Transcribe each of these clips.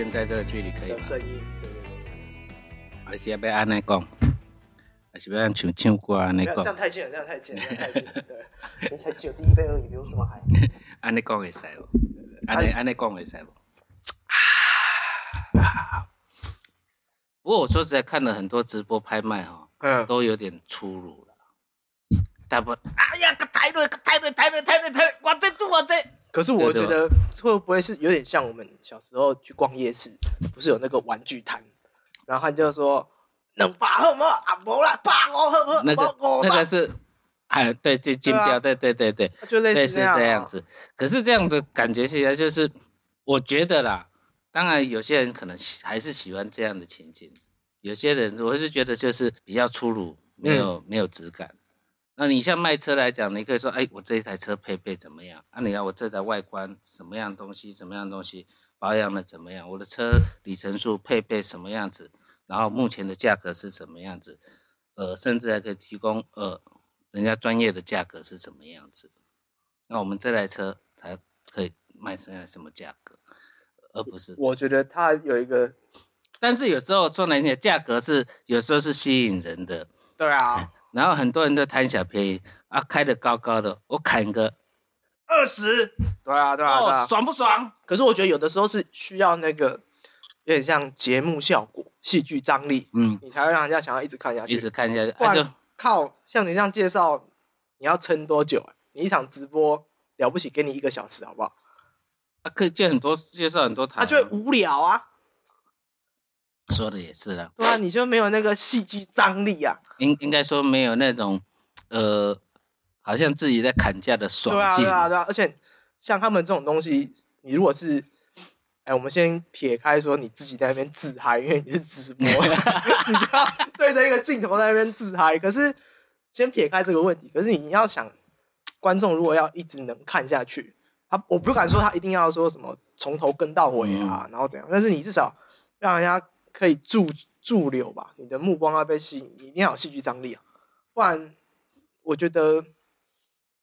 这距离我现在这个距离可以声音，对对对，还是要要安尼讲？还是要像唱唱歌安尼不要这样讲？太近了，这样太近了，这样太近了，对，你才只有第一杯而已，不用这么嗨。安尼讲会使无？安尼安尼讲会使无？啊！不过我说实在，看了很多直播拍卖哈，嗯，都有点粗鲁了。大部分哎呀，个抬瑞，个抬瑞，抬瑞，抬瑞，抬瑞，我这度我这。可是我觉得会不会是有点像我们小时候去逛夜市，不是有那个玩具摊，然后他就说能把喝吗啊？不啦，把我喝不？那个那个是，哎，对，这金标，对对对对，就类类似。这样子。可是这样的感觉起来，就是我觉得啦，当然有些人可能喜还是喜欢这样的情景，有些人我是觉得就是比较粗鲁，没有、嗯没有质感。那你像卖车来讲，你可以说，哎，我这一台车配备怎么样？啊，你要我这台外观什么样东西，什么样东西保养的怎么样？我的车里程数配备什么样子？然后目前的价格是什么样子？呃，甚至还可以提供呃人家专业的价格是什么样子？那我们这台车才可以卖现在什么价格，而不是。我觉得它有一个，但是有时候说难听点，价格是有时候是吸引人的，对啊，然后很多人都贪小便宜啊，开的高高的，我砍个二十，对啊，对啊，对哦，啊。爽不爽？可是我觉得有的时候是需要那个有点像节目效果、戏剧张力，嗯，你才会让人家想要一直看下去。一直看下去，啊就然靠像你这样介绍，你要撑多久啊？你一场直播了不起，给你一个小时好不好？啊，可以见很多介绍很多台啊，他就会无聊啊，说的也是啦，对啊，你就没有那个戏剧张力啊，应应该说没有那种呃，好像自己在砍价的爽对啊，劲对，啊，对啊，而且像他们这种东西，你如果是，哎，我们先撇开说你自己在那边自嗨，因为你是直播，你就要对着一个镜头在那边自嗨。可是先撇开这个问题，可是你要想，观众如果要一直能看下去，他我不敢说他一定要说什么从头跟到尾啊，然后怎样，但是你至少让人家可以驻驻留吧，你的目光要被吸引，你一定要有戏剧张力啊，不然我觉得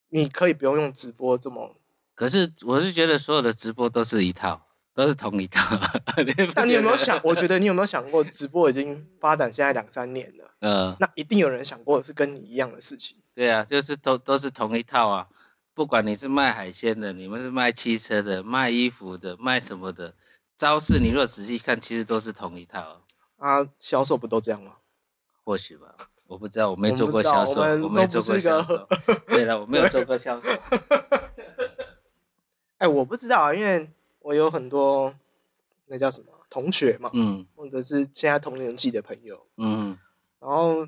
你可以不用用直播这么。可是我是觉得所有的直播都是一套，都是同一套。不那你有没有想？我觉得你有没有想过，直播已经发展现在两三年了，呃，那一定有人想过是跟你一样的事情。对啊，就是都都是同一套啊。不管你是卖海鲜的，你们是卖汽车的、卖衣服的、卖什么的，招式你如果仔细看，其实都是同一套。啊，销售不都这样吗？或许吧，我不知道，我没做过销售，我没做过销售。对了，我没有做过销售。哎，我不知道啊，因为我有很多那叫什么同学嘛，嗯或者是现在同年纪的朋友，嗯，然后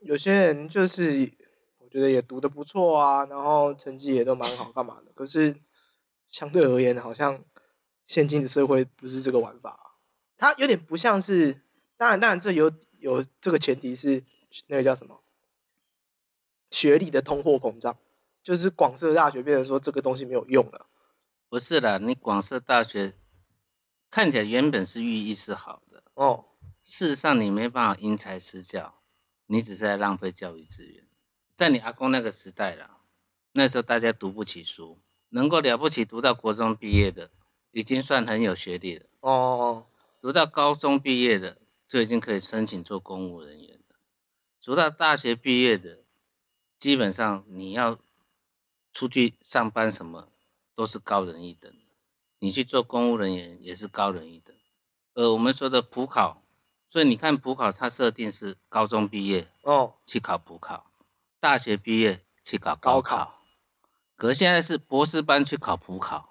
有些人就是我觉得也读的不错啊，然后成绩也都蛮好，干嘛的？可是相对而言，好像现今的社会不是这个玩法啊、它有点不像是，当然，当然这有有这个前提是那个叫什么学历的通货膨胀，就是广设大学变成说这个东西没有用了。不是啦，你广设大学看起来原本是寓意是好的，哦，事实上你没办法因材施教，你只是在浪费教育资源。在你阿公那个时代啦，那时候大家读不起书，能够了不起读到国中毕业的，已经算很有学历了。哦，读到高中毕业的，就已经可以申请做公务人员了。读到大学毕业的，基本上你要出去上班什么，都是高人一等。你去做公务人员也是高人一等。呃，我们说的普考，所以你看普考它设定是高中毕业哦，去考普考，大学毕业去考高高考，可现在是博士班去考普考。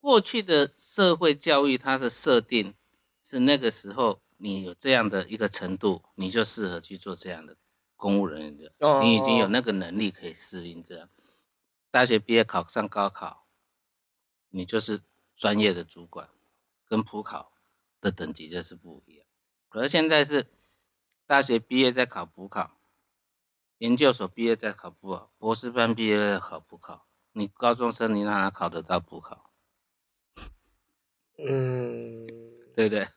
过去的社会教育它的设定是那个时候你有这样的一个程度，你就适合去做这样的公务人员的，哦你已经有那个能力可以适应这样。大学毕业考上高考，你就是专业的主管，跟普考的等级就是不一样。可是现在是大学毕业再考普考，研究所毕业再考普考，博士班毕业再考普考。你高中生你哪考得到普考？嗯，对不对？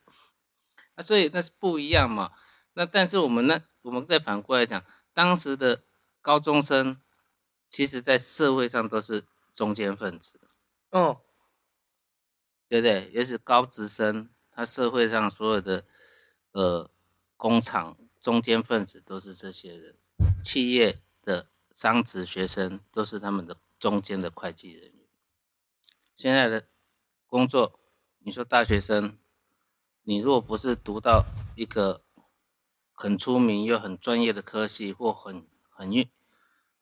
啊，所以那是不一样嘛。那但是我们那我们再反过来讲，当时的高中生，其实在社会上都是中间分子。哦，对不对？也是高职生，他社会上所有的呃工厂中间分子都是这些人，企业的商职学生都是他们的中间的会计人员。现在的工作，你说大学生，你如果不是读到一个很出名又很专业的科系，或很很有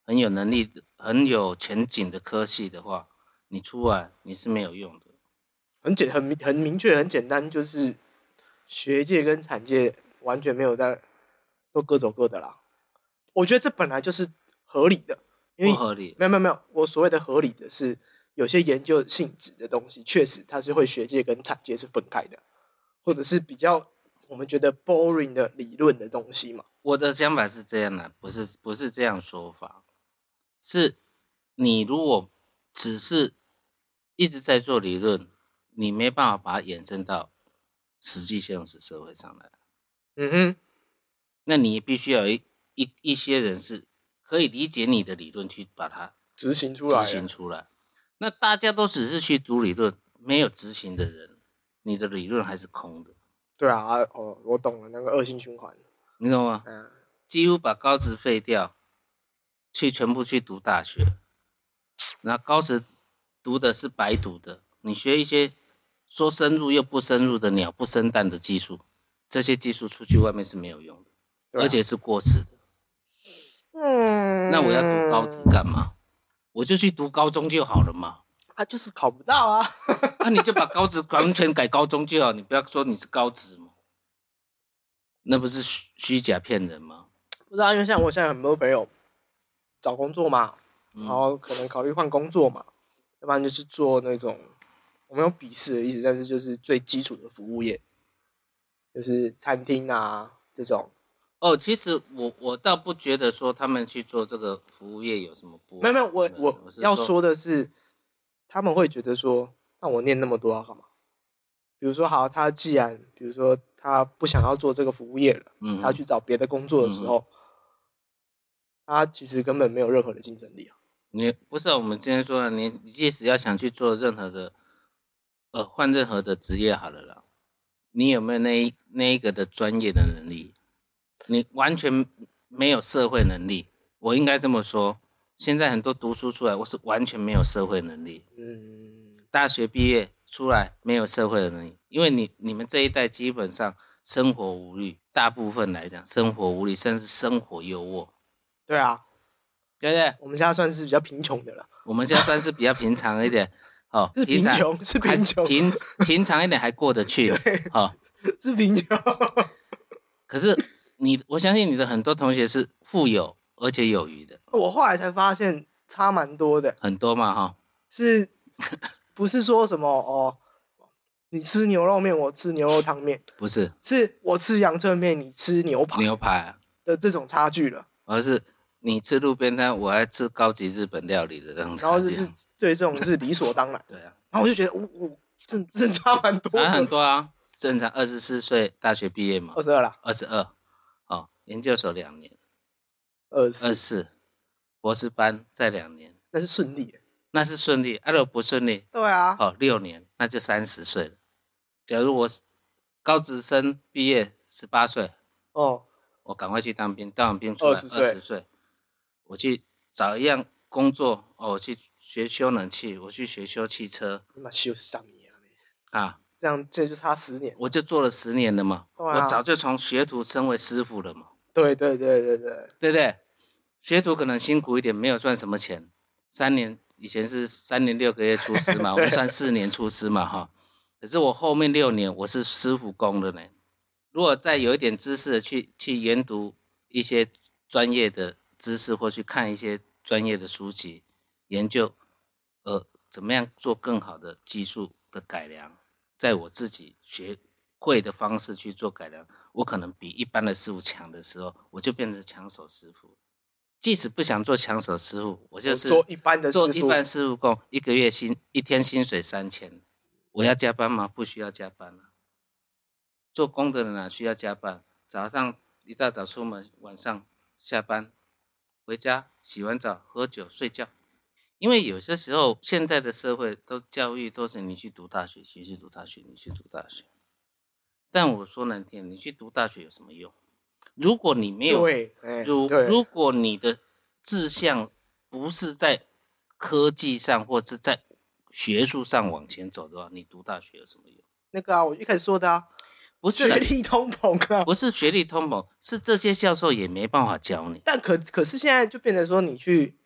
很有能力的、很有前景的科系的话，你出来你是没有用的。很简很明很明确很简单，就是学界跟产界完全没有在都各走各的啦。我觉得这本来就是合理的，因为不合理。没有没有没有，我所谓的合理的是有些研究性质的东西，确实它是会学界跟产界是分开的，或者是比较我们觉得 boring 的理论的东西嘛。我的想法是这样的，不是不是这样说法，是你如果只是一直在做理论，你没办法把它延伸到实际现实社会上来。嗯哼，那你必须要有一一一些人是可以理解你的理论，去把它执行出来执，行出来。那大家都只是去读理论，没有执行的人，你的理论还是空的，对啊，啊哦，我懂了，那个恶性循环。你懂吗？嗯，几乎把高职废掉，去全部去读大学，然后高职读的是白读的，你学一些说深入又不深入的鸟不生蛋的技术，这些技术出去外面是没有用的，啊而且是过时的。嗯，那我要读高职干嘛？我就去读高中就好了嘛。啊，就是考不到啊。那、你就把高职完全改高中就好，你不要说你是高职嘛，那不是虚虚假骗人吗？不知道，因为像我现在很多朋友找工作嘛，然后可能考虑换工作嘛，要不然就是做那种我没有鄙视的意思，但是就是最基础的服务业，就是餐厅啊这种。哦，其实我我倒不觉得说他们去做这个服务业有什么不没有没有，我对我要说的是，他们会觉得说，那我念那么多要干嘛？比如说，好，他既然比如说他不想要做这个服务业了，嗯他去找别的工作的时候，他其实根本没有任何的竞争力啊。你不是、啊、我们今天说的，你你即使要想去做任何的，呃，换任何的职业好了啦，你有没有那一那一个的专业的能力？你完全没有社会能力，我应该这么说。现在很多读书出来，我是完全没有社会能力。嗯，大学毕业出来没有社会的能力，因为你你们这一代基本上生活无虑，大部分来讲生活无虑，甚至生活优渥，对啊，对不对？我们现在算是比较贫穷的了，我们现在算是比较平常一点，哦，是贫常穷，是还贫穷，平平常一点还过得去，哦。是贫穷。可是你，我相信你的很多同学是富有而且有余的，我后来才发现差蛮多的，很多嘛，哈、是 不是说什么哦？你吃牛肉面，我吃牛肉汤面，不是是我吃阳春面，你吃牛排牛排、啊，的这种差距了。而是你吃路边摊，我还吃高级日本料理的那种。然后就是对这种是理所当然。对啊，然后我就觉得，我我正正差蛮多还很。多啊，正常二十四岁大学毕业嘛二，十二啦，二十二，哦，研究所两年，二二，四，博士班再两年，那是顺利的。那是顺利。啊，如果不顺利，对啊，哦，六年，那就三十岁了。假如我是高职生毕业十八岁，哦，我赶快去当兵，当完兵出来20岁二十岁，我去找一样工作，哦，我去学修冷气，我去学修汽车你妈修三年啊！啊，这样这就差十年。我就做了十年了嘛，对啊我早就从学徒升为师傅了嘛，对对对对对，对不对？学徒可能辛苦一点，没有赚什么钱，三年以前是三年六个月出师嘛，我们算四年出师嘛，哈。可是我后面六年我是师傅工的呢。如果再有一点知识去去研读一些专业的知识，或去看一些专业的书籍，研究呃怎么样做更好的技术的改良，在我自己学会的方式去做改良，我可能比一般的师傅强的时候，我就变成抢手师傅。即使不想做抢手师傅，我就是做一般的师傅，做一般师傅工，一个月薪一天薪水三千，我要加班吗？不需要加班啊。做工的人哪需要加班？早上一大早出门，晚上下班回家洗完澡喝酒睡觉，因为有些时候现在的社会都教育都是你去读大学，你去读大学，你去读大学。但我说难听，你去读大学有什么用？如果你没有，如如果你的志向不是在科技上或是在学术上往前走的话，你读大学有什么用？那个啊，我一开始说的啊，不是，学历通膨啊。不是学历通膨，是这些教授也没办法教你。但可可是现在就变成说，你去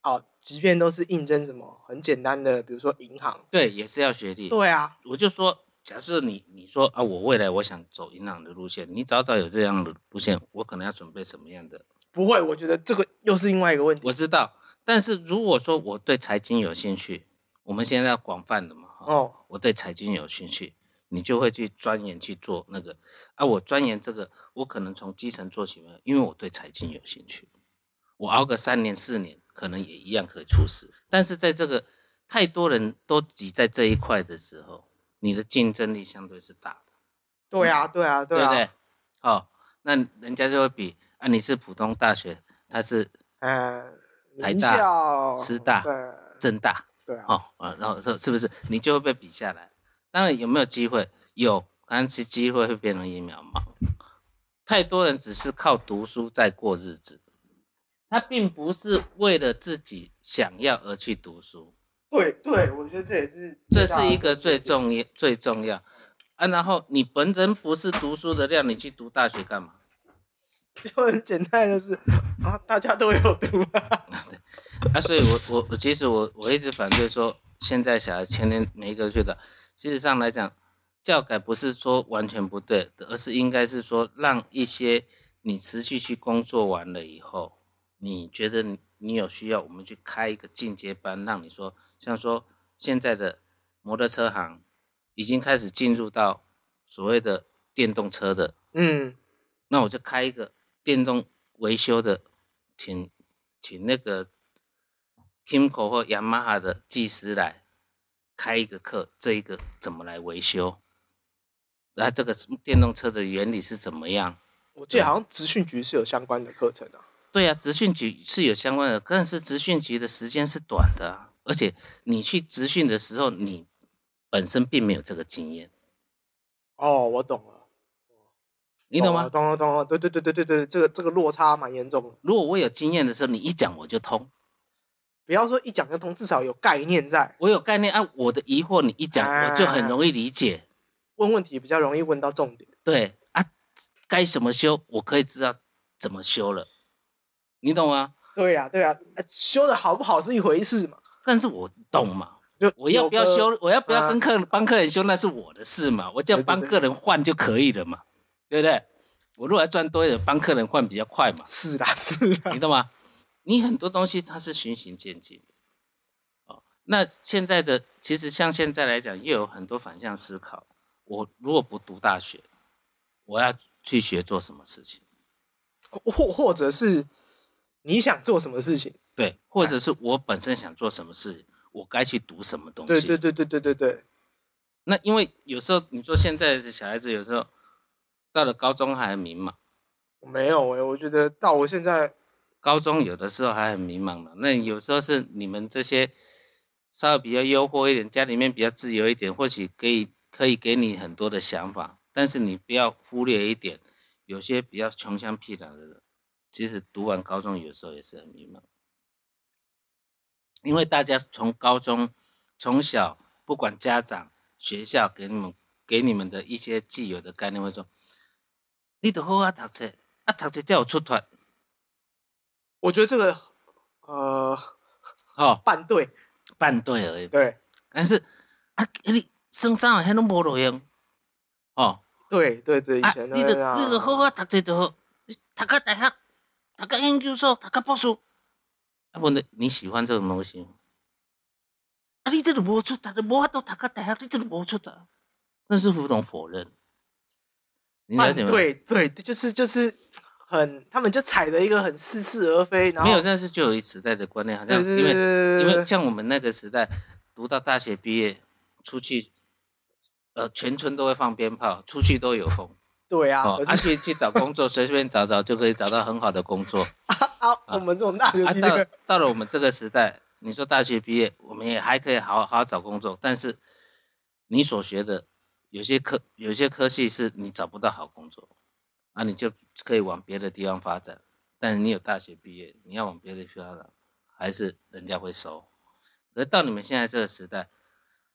啊，即便都是应征什么很简单的，比如说银行，对，也是要学历。对啊，我就说，假设你你说啊，我未来我想走银行的路线，你早早有这样的路线，我可能要准备什么样的？不会，我觉得这个又是另外一个问题。我知道，但是如果说我对财经有兴趣，我们现在要广泛的嘛，哦，我对财经有兴趣，你就会去钻研去做那个啊。我钻研这个，我可能从基层做起嘛，因为我对财经有兴趣。我熬个三年四年，可能也一样可以出师。但是在这个太多人都挤在这一块的时候，你的竞争力相对是大的，对啊，对啊，对啊，对不对？哦，那人家就会比啊，你是普通大学，他是嗯，台大师大政大，对啊，哦，啊，然后说是不是你就会被比下来？当然有没有机会？有，但是机会会变成一渺茫。太多人只是靠读书在过日子，他并不是为了自己想要而去读书，对对，我觉得这也是这是一个最重要最重要啊。然后你本身不是读书的料，你去读大学干嘛？就很简单的是啊，大家都有读啊，啊，所以我我我其实我我一直反对说，现在小孩前年没一个去的，事实上来讲，教改不是说完全不对的，而是应该是说让一些你持续去工作完了以后，你觉得你你有需要，我们去开一个进阶班，让你说像说现在的摩托车行已经开始进入到所谓的电动车的嗯，那我就开一个电动维修的，请请那个 Kimco 或 Yamaha 的技师来开一个课，这一个怎么来维修？那这个电动车的原理是怎么样？我记得好像职训局是有相关的课程啊。对啊，职训局是有相关的，但是职训局的时间是短的、啊，而且你去职训的时候，你本身并没有这个经验，哦，我懂了，你懂吗？懂了，懂了，对对对对对对，这个这个落差蛮严重的。如果我有经验的时候，你一讲我就通。不要说一讲就通，至少有概念在，我有概念啊，我的疑惑你一讲，我就很容易理解。问问题比较容易问到重点。对啊，该怎么修，我可以知道怎么修了，你懂吗？对呀、对呀、呃修的好不好是一回事嘛，但是我懂嘛，就我要不要修，我要不要啊跟客人帮客人修，那是我的事嘛，我只要帮客人换就可以了嘛，对不对？我如果要赚多一点，帮客人换比较快嘛，是啦是啦你，懂吗？你很多东西它是循序渐进的，哦，那现在的其实像现在来讲，又有很多反向思考。我如果不读大学，我要去学做什么事情？或或者是你想做什么事情？对，或者是我本身想做什么事，我该去读什么东西？对对对对对对对，那因为有时候你说现在的小孩子有时候到了高中还很迷茫，我没有哎、我觉得到我现在高中有的时候还很迷茫的。那有时候是你们这些稍微比较诱惑一点，家里面比较自由一点，或许可以可以给你很多的想法，但是你不要忽略一点，有些比较穷乡僻壤的人，其实读完高中有时候也是很迷茫，因为大家从高中从小不管家长、学校给你们给你们的一些既有的概念，会说，你得好好读册，啊读册才有出头，我觉得这个呃哦，半对半对而已。对。但是啊，你升三啊，迄拢无路用，哦，对对对，以啊，前你都那样着你着好好读册就好，你读到大学，读个研究所，读个博士，啊，问题你喜欢这种东西吗？啊，你这个无出头，你无法度读个大学，你这个无出头，那是不懂否认。你了解吗？对对，就是就是很，他们就踩着一个很似是而非，然后没有，但是就有一时代的观念，好像对对因为因为对对对像我们那个时代，读到大学毕业出去，呃，全村都会放鞭炮，出去都有风。对啊，哦，啊可是去去找工作，随便找找就可以找到很好的工作。啊，我们这种大学到业，到了我们这个时代，你说大学毕业，我们也还可以好好好找工作，但是你所学的有些科有些科系是你找不到好工作，啊，你就可以往别的地方发展。但是你有大学毕业，你要往别的地方了，还是人家会收。而到你们现在这个时代，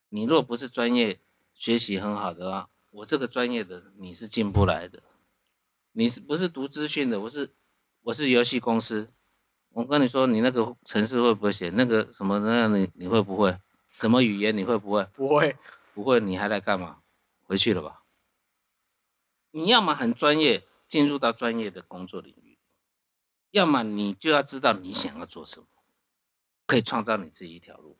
你若不是专业学习很好的话，我这个专业的你是进不来的。你是不是读资讯的？我是我是游戏公司。我跟你说，你那个程式会不会写？那个什么那你你会不会？什么语言你会不会？不会，不会，你还来干嘛？回去了吧。你要么很专业，进入到专业的工作领域；要么你就要知道你想要做什么，可以创造你自己一条路。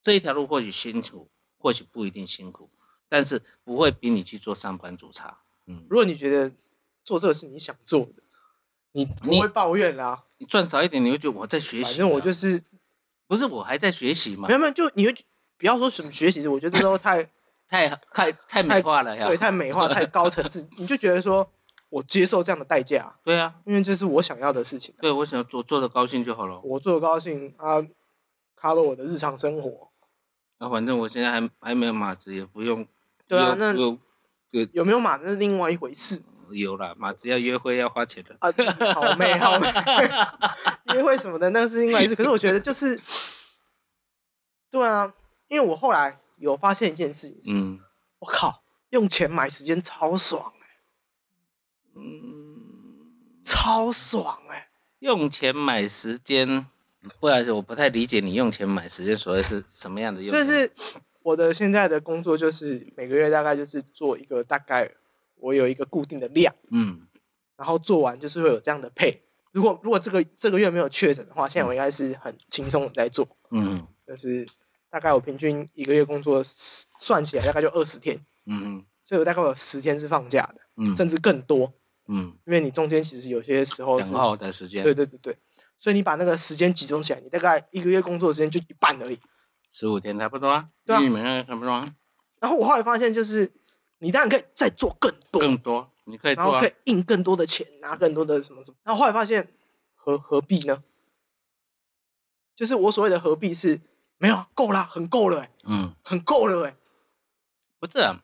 这一条路或许辛苦，或许不一定辛苦，但是不会比你去做上班族差。嗯，如果你觉得做这个是你想做的，你不会抱怨啦。你赚少一点，你会觉得我在学习啊。反正我就是不是我还在学习嘛没，有没有，就你会不要说什么学习，我觉得这都太 太太太美化了呀。对太美化、太高层次，你就觉得说我接受这样的代价，对啊，因为这是我想要的事情，对我想做做的高兴就好了。我做的高兴啊，cover 我的日常生活。那、反正我现在还还没有码子，也不用。对啊那有有。有没有马那是另外一回事？有啦，马只要约会要花钱的。啊，好美 好美，约会什么的那是另外一回事。可是我觉得就是，对啊，因为我后来有发现一件事情是，嗯。我靠，用钱买时间超爽哎、嗯，超爽哎、用钱买时间，不好意思，我不太理解你用钱买时间所谓是什么样的用。就是我的现在的工作就是每个月大概就是做一个大概我有一个固定的量，嗯。然后做完就是会有这样的配。如果如果这个这个月没有确诊的话，现在我应该是很轻松的在做，嗯。就是大概我平均一个月工作算起来大概就二十天，嗯所以我大概有十天是放假的，嗯。甚至更多，嗯，因为你中间其实有些时候是两，号的时间，对对对对，所以你把那个时间集中起来，你大概一个月工作的时间就一半而已。十五天差不多啊，对啊。你们那差不多啊，然后我后来发现，就是你当然可以再做更多，更多，你可以做啊。然后可以印更多的钱，拿更多的什么什么。然后后来发现何何必呢？就是我所谓的何必是没有啊够啦，很够了、欸，嗯，很够了、欸，不是啊，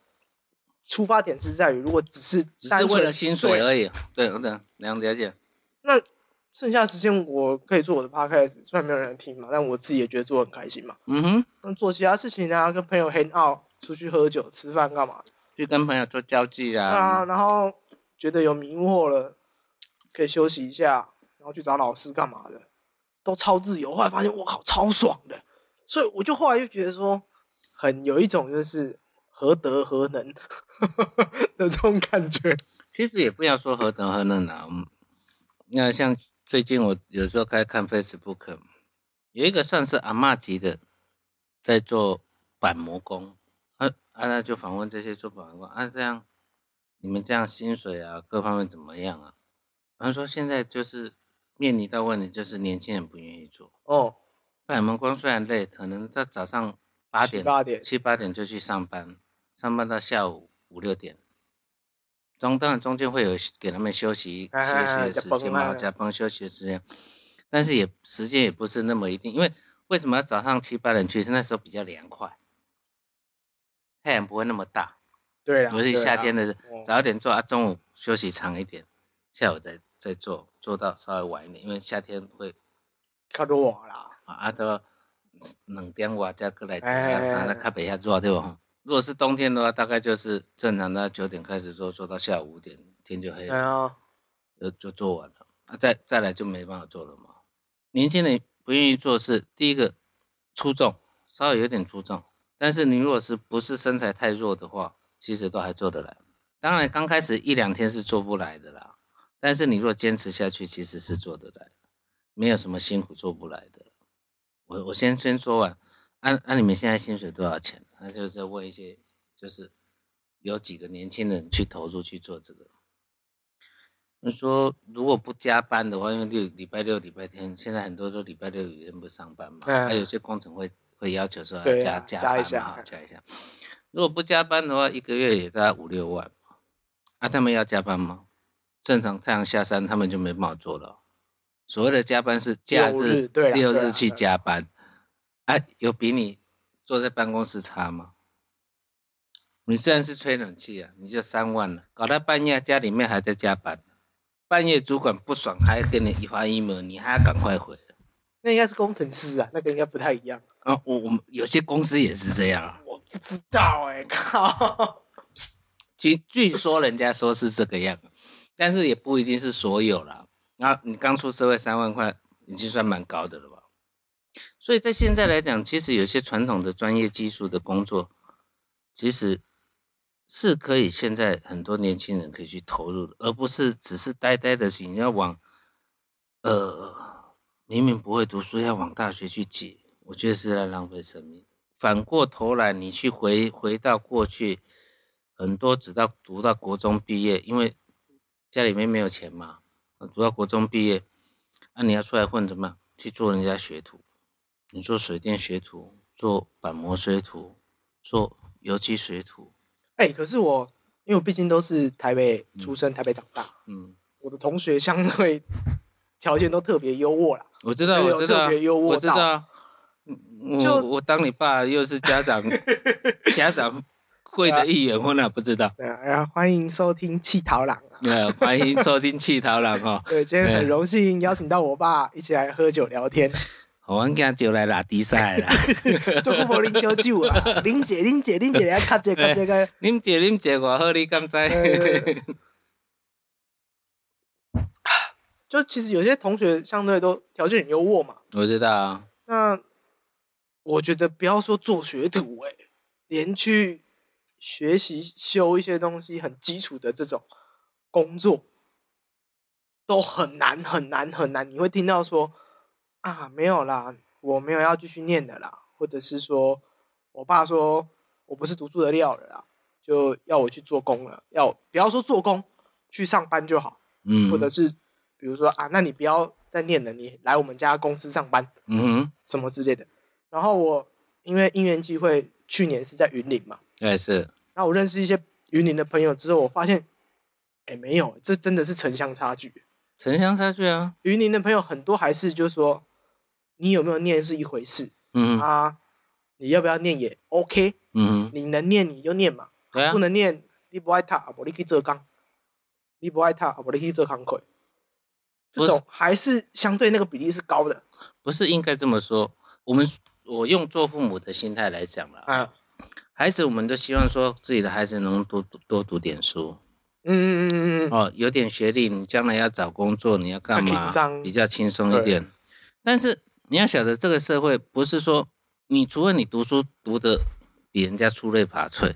出发点是在于，如果只是只是为了薪水而已。对，我等两了解。那剩下的时间我可以做我的 podcast，虽然没有人听嘛，但我自己也觉得做得很开心嘛。嗯哼，那做其他事情啊，跟朋友 hang out，出去喝酒、吃饭干嘛的？去跟朋友做交际啊，啊，然后觉得有迷惑了，可以休息一下，然后去找老师干嘛的，都超自由。后来发现我靠，超爽的，所以我就后来就觉得说，很有一种就是何德何能 的这种感觉。其实也不要说何德何能啊。嗯那像最近我有时候该看 Facebook，有一个算是阿嬷级的，在做板模工，啊啊，那就访问这些做板模工，啊这样你们这样薪水啊各方面怎么样啊？他说现在就是面临到问题，就是年轻人不愿意做。哦，板模工虽然累，可能在早上八七点八点七八点就去上班，上班到下午五六点，中当然中间会有给他们休息哎休息的时间嘛，加班啊加班休息的时间，但是也时间也不是那么一定，因为为什么要早上七八点去？是那时候比较凉快，太阳不会那么大，对啊，尤其夏天的哦早一点做啊，中午休息长一点，下午再再做，做到稍微晚一点，因为夏天会较热啦，啊，啊，这个两点外才过来做哎啊，啥的较袂遐热对吧？如果是冬天的话，大概就是正常的九点开始做，做到下午五点，天就黑了，就就做完了。啊，再再来就没办法做了嘛。年轻人不愿意做事第一个出众，稍微有点出众，但是你如果是不是身材太弱的话，其实都还做得来。当然刚开始一两天是做不来的啦，但是你如果坚持下去，其实是做得来的，没有什么辛苦做不来的。我我先先说完，按、按、你们现在薪水多少钱？那就在问一些，就是有几个年轻人去投入去做这个。你说如果不加班的话，因为六礼拜六、礼拜天，现在很多都礼拜六、礼拜天不上班嘛，嗯还有些工程会会要求说要加、啊 加班下嘛，加一下。如果不加班的话，一个月也大概五六万嘛。啊，他们要加班吗？正常太阳下山，他们就没办法做了。所谓的加班是假六日对六日去加班，哎，有比你坐在办公室擦吗？你虽然是吹冷气啊，你就三万了，搞到半夜家里面还在加班，半夜主管不爽还跟你一发 email，你还要赶快回。那应该是工程师啊，那个应该不太一样。啊，我我们有些公司也是这样啊。我不知道哎、靠！据据说人家说是这个样，但是也不一定是所有啦。然后你刚出社会三万块，已经算蛮高的了吧？所以在现在来讲，其实有些传统的专业技术的工作，其实是可以现在很多年轻人可以去投入的，而不是只是呆呆的去你要往呃明明不会读书要往大学去挤，我觉得是在浪费生命。反过头来，你去回回到过去，很多直到读到国中毕业，因为家里面没有钱嘛，读到国中毕业，那、你要出来混怎么样？去做人家学徒，你做水电学徒，做板模水土，做油漆水土，哎、可是我因为我毕竟都是台北出生、台北长大，嗯，我的同学相对条件都特别优渥啦。我知道，我知道特别优，渥我知道。我我当你爸又是家长 家长会的一员，我哪不知道？对啊，然后欢迎收听气桃郎啊。呃，欢迎收听气桃郎哈。对，今天很对荣幸邀请到我爸一起来喝酒聊天，我阮囝就来拉比赛啦，做久无啉烧酒啊，啉者啉者啉者来卡这个这个。啉者啉者 偌好，你敢知？呃 就其实有些同学相对都条件很优渥嘛，我知道啊，那我觉得不要说做学徒、欸，连去学习修一些东西很基础的这种工作，都很难很难很难。你会听到说啊，没有啦，我没有要继续念的啦，或者是说我爸说我不是读书的料了啦，就要我去做工了。要不要说做工，去上班就好，嗯，或者是比如说啊，那你不要再念了，你来我们家公司上班。嗯，什么之类的。然后我因为因缘际会，去年是在云林嘛，也是，那我认识一些云林的朋友之后，我发现，哎，没有，这真的是城乡差距。城乡差距啊，云林的朋友很多还是就是说，你有没有念是一回事？嗯，啊，你要不要念也 OK，嗯哼，你能念你就念嘛，对啊。不，能念你不爱他，啊，不你去做工，你不爱他，啊，不你去做工课。这种还是相对那个比例是高的。不是应该这么说。我们我用做父母的心态来讲了，啊，孩子我们都希望说自己的孩子能多多多读点书。嗯嗯嗯嗯嗯，哦，有点学历，你将来要找工作，你要干嘛？比较轻松一点。但是你要晓得，这个社会不是说你除了你读书读的比人家出类拔萃，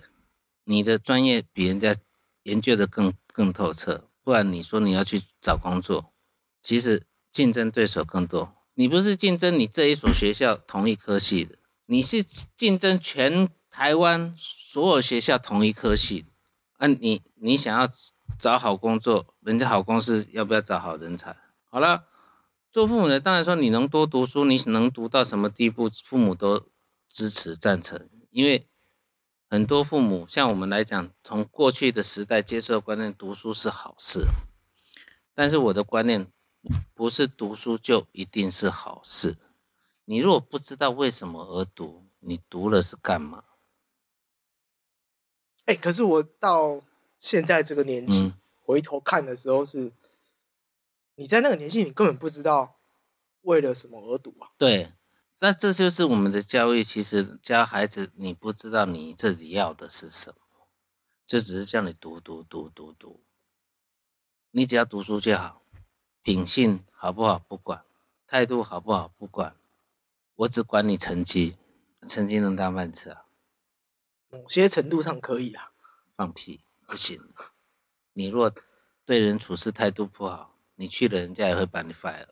你的专业比人家研究的更更透彻，不然你说你要去找工作，其实竞争对手更多。你不是竞争你这一所学校同一科系的，你是竞争全台湾所有学校同一科系的。啊你，你想要找好工作，人家好公司要不要找好人才？好了，做父母的当然说你能多读书，你能读到什么地步，父母都支持赞成，因为很多父母像我们来讲，从过去的时代接受的观念，读书是好事，但是我的观念不是读书就一定是好事。你如果不知道为什么而读，你读了是干嘛？哎、可是我到现在这个年纪、嗯回头看的时候是，你在那个年纪，你根本不知道为了什么而读啊。对，那这就是我们的教育。其实教孩子，你不知道你这里要的是什么，就只是叫你读读读读读。你只要读书就好，品性好不好不管，态度好不好不管，我只管你成绩，成绩能当饭吃啊？某些程度上可以啊，放屁，不行。你若对人处事态度不好，你去了人家也会把你 fire。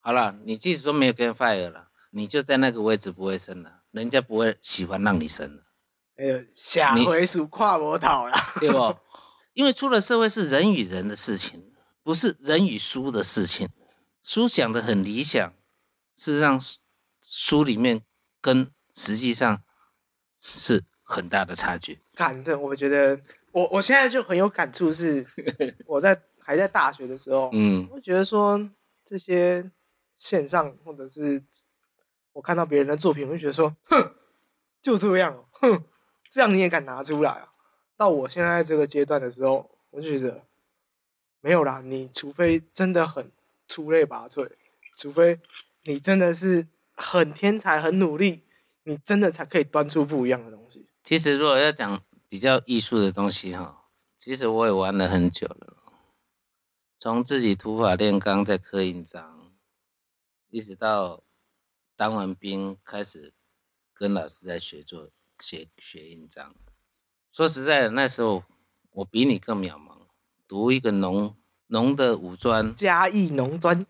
好了，你即使说没有跟 fire 了，你就在那个位置不会升了，人家不会喜欢让你升了，哎呦，下回属跨我岛了。对不？因为出了社会是人与人的事情，不是人与书的事情。书讲的很理想，事实上书里面跟实际上是很大的差距。看这，我觉得我我现在就很有感触，是 我在还在大学的时候，嗯我觉得说这些线上或者是我看到别人的作品，我就觉得说，哼，就这样哦，哼，这样你也敢拿出来啊？到我现在这个阶段的时候，我就觉得没有啦，你除非真的很出类拔萃，除非你真的是很天才、很努力，你真的才可以端出不一样的东西。其实如果要讲比较艺术的东西哈，其实我也玩了很久了，从自己土法炼钢在刻印章，一直到当完兵开始跟老师在学做写学印章。说实在的，那时候我比你更渺茫，读一个农农的五专，嘉义农专，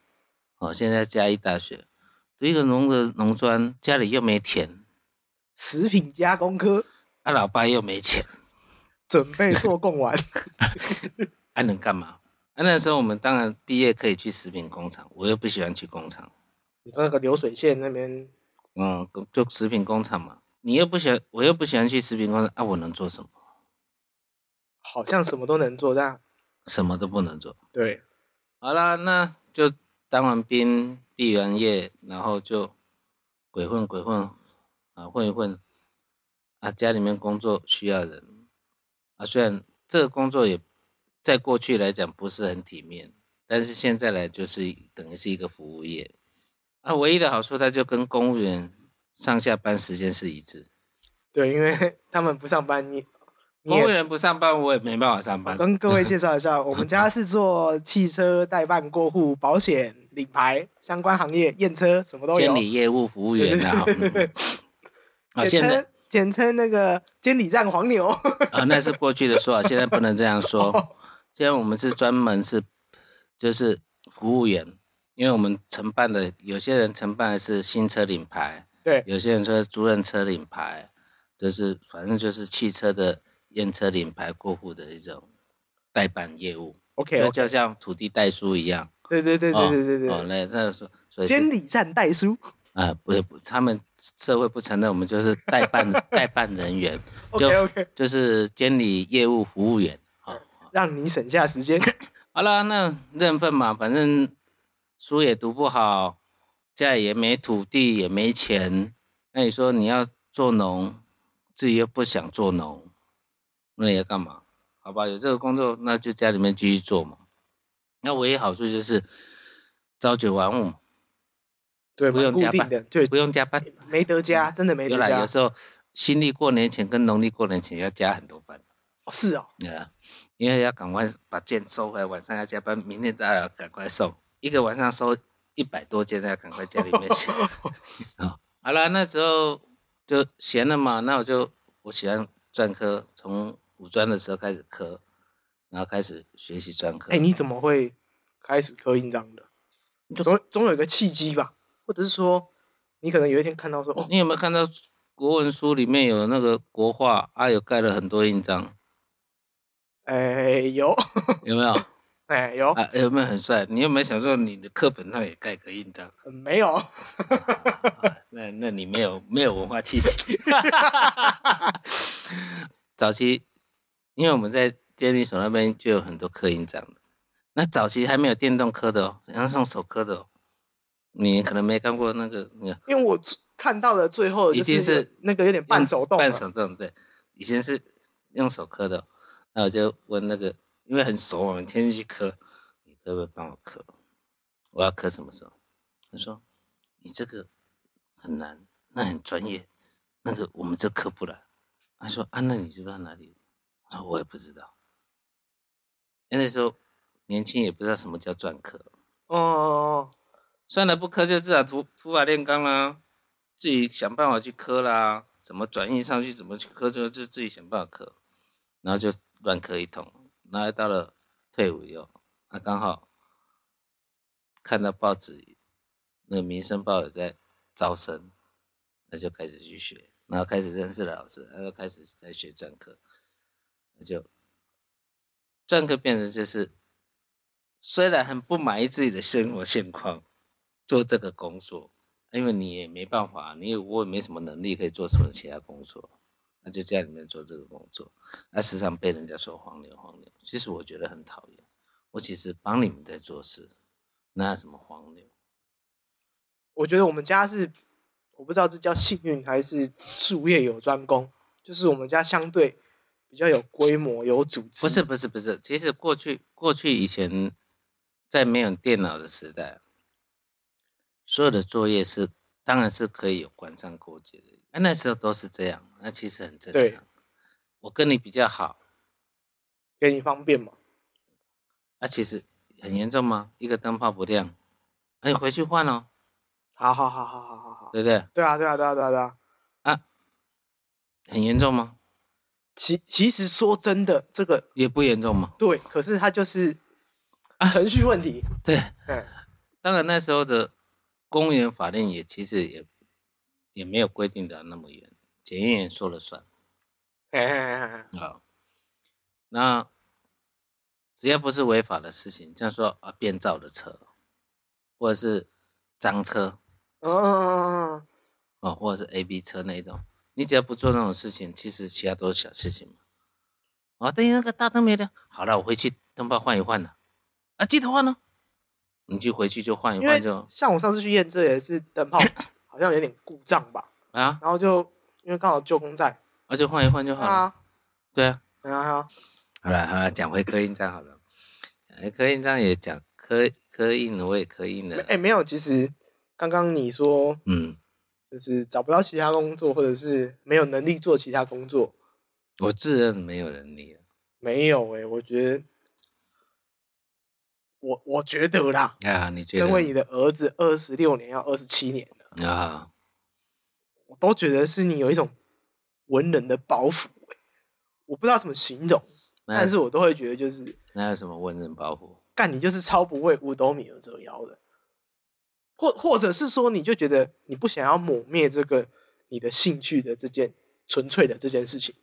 哦，现在嘉义大学读一个农的农专，家里又没田，食品加工科，他、老爸又没钱，准备做贡丸。还、能干嘛？啊，那时候我们当然毕业可以去食品工厂，我又不喜欢去工厂，你说那个流水线那边，嗯，就食品工厂嘛。你又不喜欢，我又不喜欢去食品工厂，啊，我能做什么？好像什么都能做，但 什么都不能做。对，好啦，那就当完兵，毕完业，然后就鬼混鬼混啊，混一混啊，家里面工作需要人啊，虽然这个工作也在过去来讲不是很体面，但是现在来就是等于是一个服务业啊，唯一的好处它就跟公务员上下班时间是一致，对，因为 他们不上班，你你公务员不上班我也没办法上班，跟各位介绍一下，我们家是做汽车代办、过户、保险、领牌相关行业，验车什么都有监。理业务服务员啊，简现在称简称那个监理站黄牛。啊，那是过去的说法，现在不能这样说。现在我们是专门是就是服务员，因为我们承办的有些人承办的是新车领牌，对，有些人说租赁车领牌，就是反正就是汽车的验车领牌过户的一种代办业务，OK，就就像土地代书一样。对对对对对对哦，对，那那说所以监理站代书。啊，不是不，他们社会不承认我们就是代办 代办人员，就就是监理业务服务员。好，让你省下时间。好了，那认份嘛，反正书也读不好，家里也没土地，也没钱。那你说你要做农，自己又不想做农，那你要干嘛？好吧，有这个工作，那就家里面继续做嘛。那唯一好处就是朝九晚五，对，不用加班的，对，不用加班。没得加，真的没，得加有。时候新历过年前跟农历过年前要加很多班。哦是哦，对啊，因为要赶快把件收回来，晚上要加班，明天再要赶快送，一个晚上收一百多件，要赶快家里面写。好，好了，那时候就闲了嘛，那我就我喜欢篆刻，从五专的时候开始刻，然后开始学习篆刻。哎，你怎么会开始刻印章的？总总有一个契机吧，或者是说，你可能有一天看到说，哦，你有没有看到国文书里面有那个国画啊？有盖了很多印章，哎，有，有没有？哎，有，啊，有没有很帅？你有没有想说你的课本上也盖个印章？嗯没有？啊那那你没有没有文化气息。早期，因为我们在电力所那边就有很多刻印章的，那早期还没有电动刻的哦，要用手刻的哦。你可能没看过那个那个因为我看到的最后就一定是那个有点半手动，半手动对，以前是用手刻的哦，那我就问那个，因为很熟，我们天天去磕，你可不可以帮我磕？我要磕什么时候？他说你这个很难，那很专业，那个我们这磕不来。他说啊，那你知道哪里？我说我也不知道，因为那时候年轻也不知道什么叫篆刻，哦，算了，不磕就至少土土法炼钢啦，自己想办法去磕啦，怎么转印上去，怎么去磕，就就自己想办法磕，然后就乱磕一通，然后到了退伍以后，啊刚好看到报纸，那个民生报有在招生，那就开始去学，然后开始认识了老师，然后开始在学篆刻，那就篆刻变成就是，虽然很不满意自己的生活现况，做这个工作，因为你也没办法，你我也没什么能力可以做什么其他工作，那就在里面做这个工作，那时常被人家说黄牛黄牛，其实我觉得很讨厌，我其实帮你们在做事，那有什么黄牛？我觉得我们家是，我不知道这叫幸运还是术业有专攻，就是我们家相对比较有规模、有组织。不是不是不是，其实过去过去以前在没有电脑的时代，所有的作业是当然是可以有官商勾结的，哎，那时候都是这样，那其实很正对常。我跟你比较好，给你方便嘛？啊，其实很严重吗？一个灯泡不亮，哎，回去换哦，好好好好好好好，对不对？对啊对啊对啊对啊对啊。很严重吗？其其实说真的，这个也不严重嘛。对，可是它就是程序问题。对，嗯，当然那时候的公务员法令也其实也也没有规定的那么严，检验员说了算嘿嘿嘿嘿啊。那只要不是违法的事情，像说啊变造的车，或者是脏车嗯嗯嗯嗯，哦，或者是 A B 车那一种，你只要不做那种事情，其实其他都是小事情嘛。啊，等于那个大灯没亮，好了，我回去灯泡换一换了，啊，记得换呢，你就回去就换一换就像我上次去验车也是灯泡 好像有点故障吧，啊，然后就因为刚好旧工在，那就换一换就好了。啊，对啊，对啊，啊。好了好了，讲回刻印章好了。讲刻印章也讲刻刻印了，我也刻印了。哎、没有，其实刚刚你说嗯，就是找不到其他工作，或者是没有能力做其他工作，我自认没有能力了。没有哎、我觉得，我我觉得啦，啊。你觉身为你的儿子，二十六年要二十七年了，啊？我都觉得是你有一种文人的包袱、欸，我不知道怎么形容，但是我都会觉得就是那有什么文人包袱？干你就是超不为五斗米而折腰的，或或者是说你就觉得你不想要抹灭这个你的兴趣的这件纯粹的这件事情，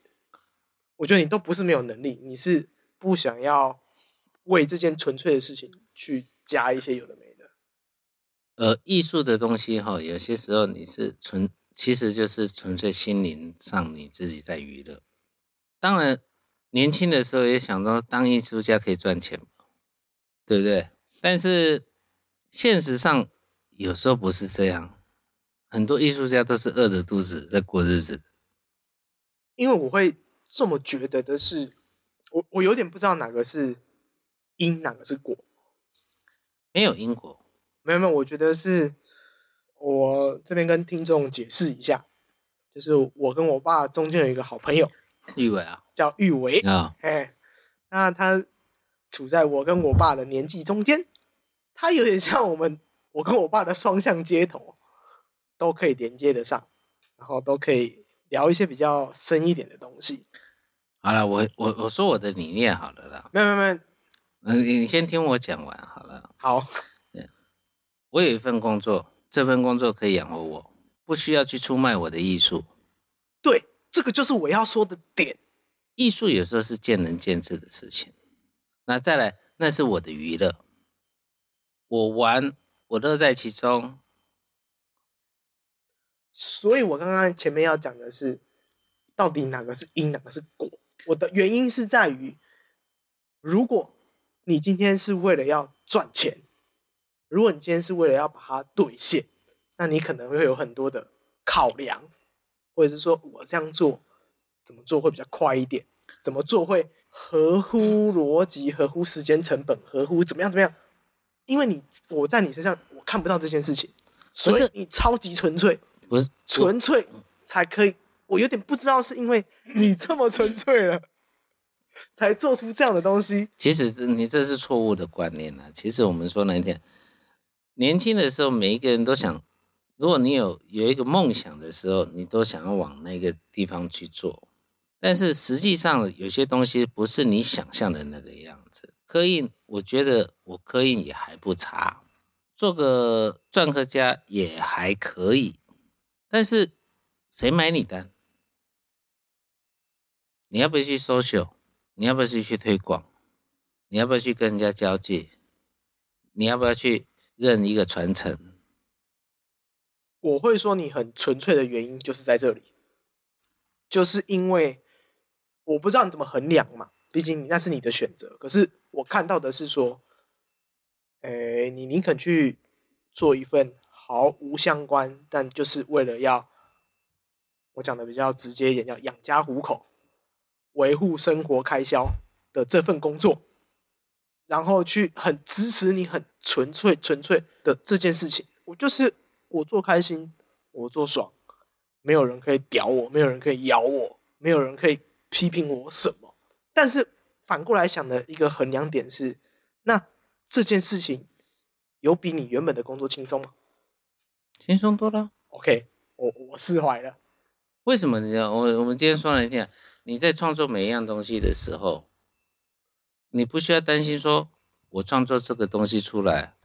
我觉得你都不是没有能力，你是不想要为这件纯粹的事情去加一些有的没的。呃，艺术的东西哈，有些时候你是纯，其实就是纯粹心灵上你自己在娱乐。当然，年轻的时候也想到当艺术家可以赚钱嘛，对不对？但是现实上有时候不是这样，很多艺术家都是饿着肚子在过日子的。因为我会这么觉得的是，我我有点不知道哪个是因，哪个是果。没有因果，没有没有，我觉得是我这边跟听众解释一下，就是我跟我爸中间有一个好朋友玉伟啊叫玉伟，啊，哎，那他处在我跟我爸的年纪中间，他有点像我们我跟我爸的双向接头，都可以连接得上，然后都可以聊一些比较深一点的东西。好了，我我我说我的理念好了啦，没有没有没有，嗯，你你先听我讲完好了。好，我有一份工作，这份工作可以养活我，不需要去出卖我的艺术。对，这个就是我要说的点。艺术有时候是见仁见智的事情。那再来，那是我的娱乐，我玩，我乐在其中。所以我刚刚前面要讲的是，到底哪个是因，哪个是果？我的原因是在于，如果你今天是为了要赚钱，如果你今天是为了要把它兑现，那你可能会有很多的考量，或者是说我这样做怎么做会比较快一点，怎么做会合乎逻辑、合乎时间成本、合乎怎么样怎么样？因为你我在你身上我看不到这件事情，所以你超级纯粹。不是纯粹才可以。我有点不知道是因为你这么纯粹了，才做出这样的东西。其实这你这是错误的观念啊！其实我们说那天，年轻的时候，每一个人都想，如果你有有一个梦想的时候，你都想要往那个地方去做。但是实际上，有些东西不是你想象的那个样子。刻印，我觉得我刻印也还不差，做个篆刻家也还可以。但是谁买你单？你要不要去 social？你要不要去去推广？你要不要去跟人家交际？你要不要去认一个传承？我会说你很纯粹的原因就是在这里，就是因为我不知道你怎么衡量嘛，毕竟你那是你的选择。可是我看到的是说，诶、你宁肯去做一份毫无相关，但就是为了要我讲的比较直接一点，叫养家糊口、维护生活开销的这份工作，然后去很支持你、很纯粹、纯粹的这件事情。我就是我做开心，我做爽，没有人可以屌我，没有人可以咬我，没有人可以批评我什么。但是反过来想的一个衡量点是，那这件事情有比你原本的工作轻松吗轻松多了。？OK，我我释怀了。为什么你知道？我我们今天说了一天，你在创作每一样东西的时候，你不需要担心说，我创作这个东西出来，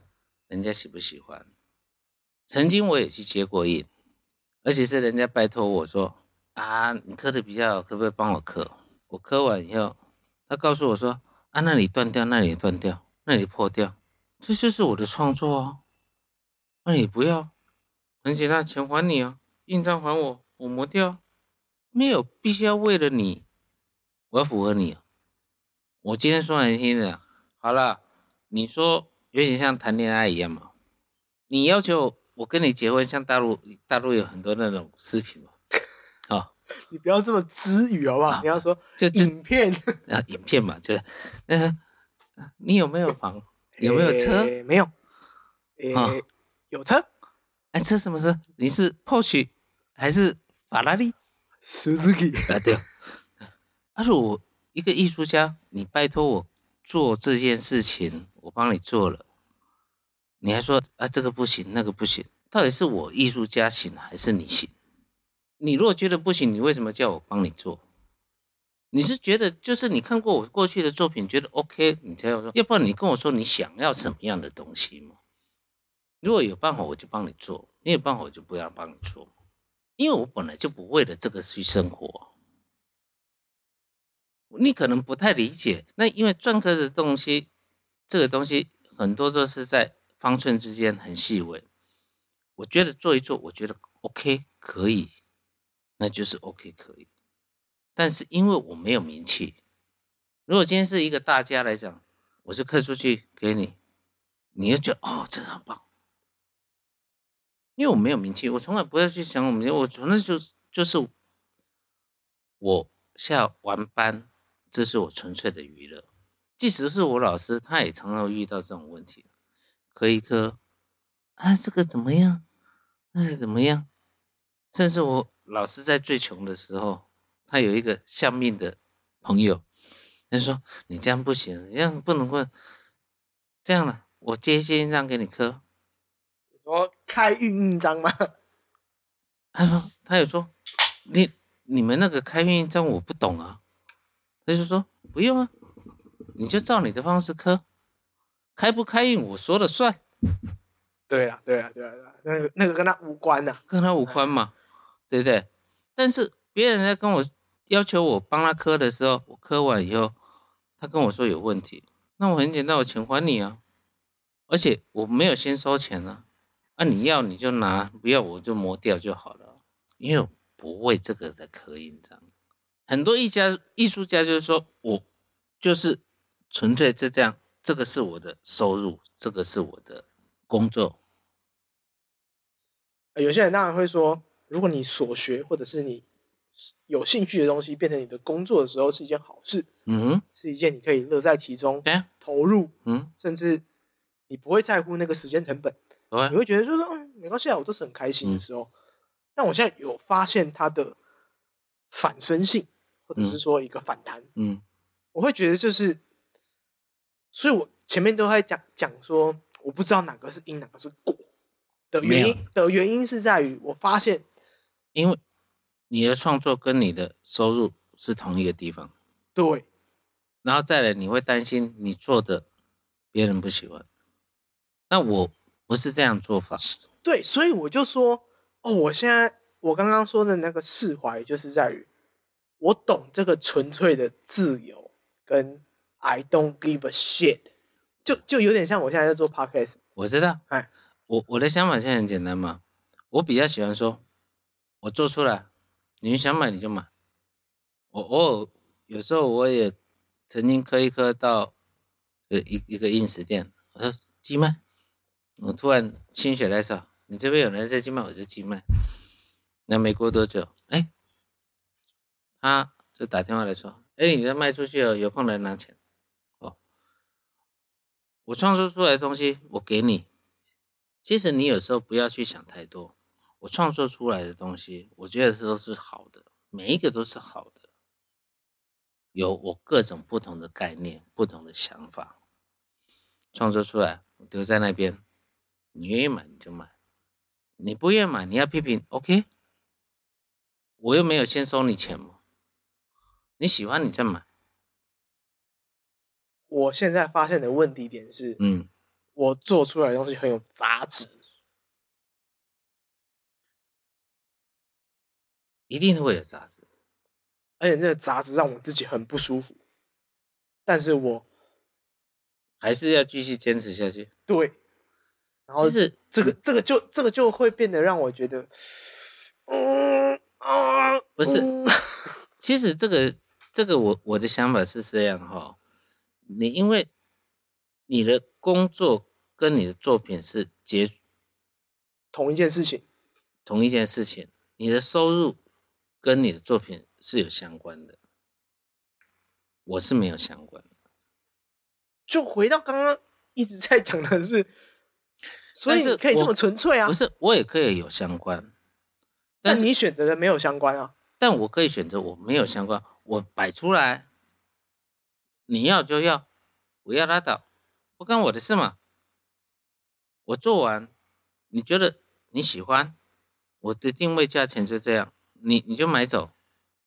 人家喜不喜欢。曾经我也去接过印，而且是人家拜托我说啊，你刻的比较好，可不可以帮我刻？我刻完以后，他告诉我说啊，那里断掉，那里断掉，那里破掉，这就是我的创作啊。那你不要，很简单，钱还你啊，印章还我，我磨掉，没有必须要为了你，我要符合你。我今天说难听的，好了，你说有点像谈恋爱一样嘛，你要求我跟你结婚，像大陆大陆有很多那种视频嘛，啊、你不要这么知语好不好？啊你要说就就影片 啊，影片嘛，就是，呃，你有没有房？有没有车？诶没有。诶、啊有车哎，车什么车？你是 Porsche 还是法拉利？，Suzuki。啊，对。而且我一个艺术家，你拜托我做这件事情，我帮你做了，你还说啊这个不行，那个不行，到底是我艺术家行还是你行？你如果觉得不行，你为什么叫我帮你做？你是觉得就是你看过我过去的作品，觉得 OK，你才要说，要不然你跟我说你想要什么样的东西嘛？如果有办法，我就帮你做；没有办法，我就不要帮你做。因为我本来就不为了这个去生活。你可能不太理解，那因为篆刻的东西，这个东西很多都是在方寸之间很细微。我觉得做一做，我觉得 OK 可以，那就是 OK 可以。但是因为我没有名气，如果今天是一个大家来讲，我就刻出去给你，你就觉得哦，这很棒。因为我没有名气，我从来不会去想我名气，我纯粹就就是我下完班，这是我纯粹的娱乐。即使是我老师，他也常常遇到这种问题，磕一磕啊，这个怎么样？那个怎么样？甚至我老师在最穷的时候，他有一个相命的朋友，他说：“你这样不行，你这样不能够这样了，我接一些印章给你刻。”我开运印章吗？他说，他有说，你你们那个开运印章我不懂啊，他就说不用啊，你就照你的方式刻，开不开印我说了算，对啊，对啊，对啊，那个那个跟他无关呐、跟他无关嘛，对不对？但是别人在跟我要求我帮他磕的时候，我磕完以后，他跟我说有问题，那我很简单，我钱还你啊，而且我没有先收钱啊，啊你要你就拿，不要我就磨掉就好了，因为我不为这个在刻印章。很多艺家艺术家就是说我就是纯粹就这样，这个是我的收入，这个是我的工作，呃有些人当然会说，如果你所学或者是你有兴趣的东西变成你的工作的时候，是一件好事，嗯，是一件你可以乐在其中、投入，嗯，甚至你不会在乎那个时间成本，你会觉得就是嗯没关系啊，我都是很开心的时候。但我现在有发现它的反身性，或者是说一个反弹，嗯。我会觉得就是，所以我前面都在讲讲说，我不知道哪个是因，哪个是果。的原因的原因是在于，我发现因为你的创作跟你的收入是同一个地方，对。然后再来你会担心你做的别人不喜欢，那我不是这样做法，对，所以我就说，哦，我现在我刚刚说的那个释怀，就是在于我懂这个纯粹的自由跟 I don't give a shit，就就有点像我现在在做 podcast，我知道，哎，我我的想法现在很简单嘛，我比较喜欢说，我做出来，你想买你就买，我偶尔有时候我也曾经磕一磕到呃一一个硬食店，我说寄卖，我突然心血来潮，你这边有人在寄卖，我就寄卖。那没过多久，哎，他就打电话来说，哎，你的卖出去了，有空来拿钱。哦，我创作出来的东西，我给你。其实你有时候不要去想太多，我创作出来的东西，我觉得都是好的，每一个都是好的。有我各种不同的概念、不同的想法，创作出来，我丢在那边。你愿意买你就买，你不愿意买你要批评，OK。我又没有先收你钱嘛，你喜欢你再买。我现在发现的问题点是，嗯，我做出来的东西很有杂质，一定会有杂质。而且这个杂质让我自己很不舒服，但是我还是要继续坚持下去。对，然后是这个这个就这个就会变得让我觉得，嗯啊，不是嗯 其实这个这个我我的想法是这样哈，你因为你的工作跟你的作品是结同一件事情，同一件事情，你的收入跟你的作品是有相关的，我是没有相关的。就回到刚刚一直在讲的是，所以可以这么纯粹啊不，是，我也可以有相关，但是但你选择的没有相关啊，但我可以选择我没有相关，我摆出来，你要就要，不要拉倒，不关我的事嘛。我做完，你觉得你喜欢，我的定位价钱就这样，你你就买走，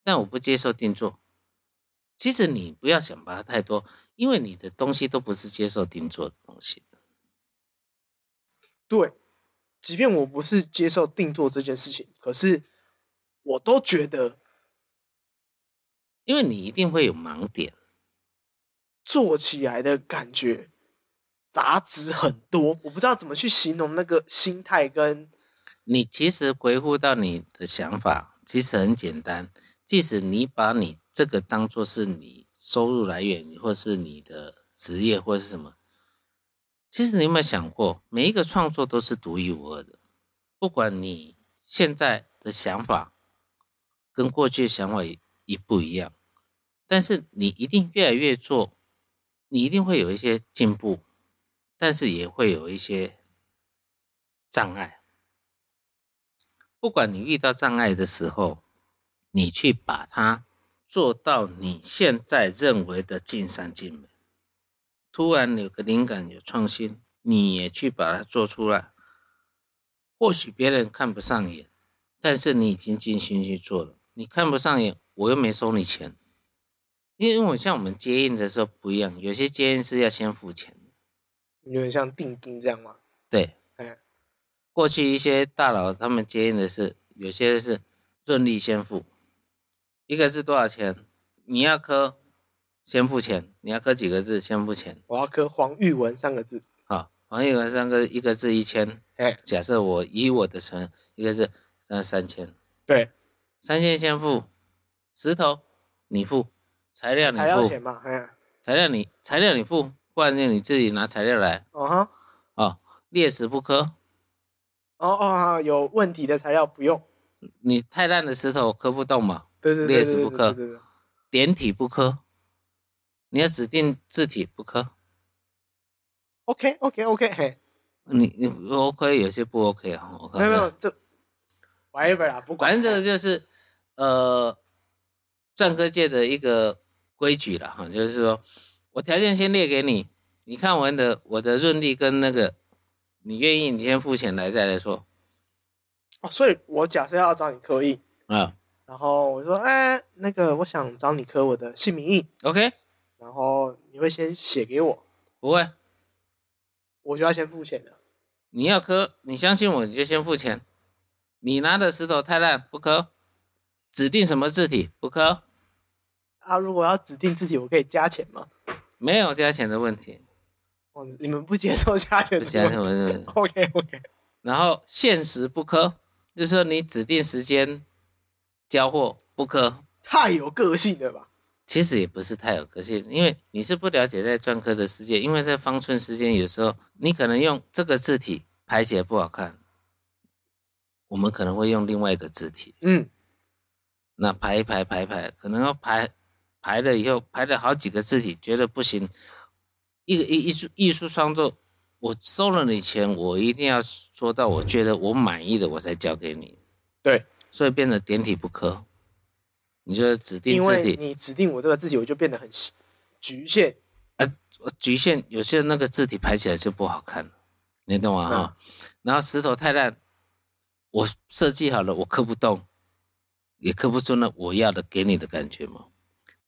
但我不接受定做。其实你不要想把它太多，因为你的东西都不是接受定做的东西。对，即便我不是接受定做这件事情，可是我都觉得因为你一定会有盲点，做起来的感觉杂质很多，我不知道怎么去形容那个心态跟你其实回复到你的想法，其实很简单。即使你把你这个当做是你收入来源，或是你的职业，或是什么，其实你有没有想过，每一个创作都是独一无二的。不管你现在的想法跟过去的想法也也不一样，但是你一定越来越做，你一定会有一些进步，但是也会有一些障碍。不管你遇到障碍的时候，你去把它做到你现在认为的尽善尽美。突然有个灵感，有创新，你也去把它做出来。或许别人看不上眼，但是你已经尽心去做了。你看不上眼，我又没收你钱，因为我像我们接应的时候不一样，有些接应是要先付钱的。有点像定金这样吗？对，哎，过去一些大佬他们接应的是，有些是润利先付，一个是多少钱，你要刻先付钱，你要刻几个字先付钱。我要刻黄玉文三个字，好，黄玉文三个一个字一千，哎，假设我以我的成一个是三三千，对，三千先付，石头你付，材料你付，材料钱嘛，哎，材料你材料你付，不然就你自己拿材料来哦哈，哦，裂石不磕，哦哦，有问题的材料不用，你太烂的石头磕不动嘛。对对对对对劣势不刻对对对，点体不磕，你要指定字体不磕，OK OK OK，嘿，你你 OK 有些不 OK 啊，没有没有，这 whatever 啦，不管，反正这个就是呃篆刻界的一个规矩了哈，就是说我条件先列给你，你看完的我的润利跟那个，你愿意你先付钱来再来说。哦，所以我假设要找你刻印，啊然后我说，哎，那个我想找你刻我的姓名印，，OK。然后你会先写给我，不会，我就要先付钱的。你要磕，你相信我你就先付钱，你拿的石头太烂不刻，指定什么字体不可。啊，如果要指定字体，我可以加钱吗？没有加钱的问题，哦，你们不接受加钱不加的问题钱的问题。OK OK，然后限时不科，就是说你指定时间交货不科，太有个性了吧？其实也不是太有个性，因为你是不了解在篆刻的世界，因为在方寸之间，有时候你可能用这个字体排起来不好看，我们可能会用另外一个字体，嗯，那排一排排一排，可能要排排了以后排了好几个字体，觉得不行，一个艺艺术艺术创作，我收了你钱，我一定要说到我觉得我满意的，我才交给你。对，所以变得点体不可，你就指定因字体，为你指定我这个字体，我就变得很局限。局限有些那个字体排起来就不好看了，你懂吗？哈、然后石头太烂，我设计好了，我刻不动，也刻不出那我要的给你的感觉嘛。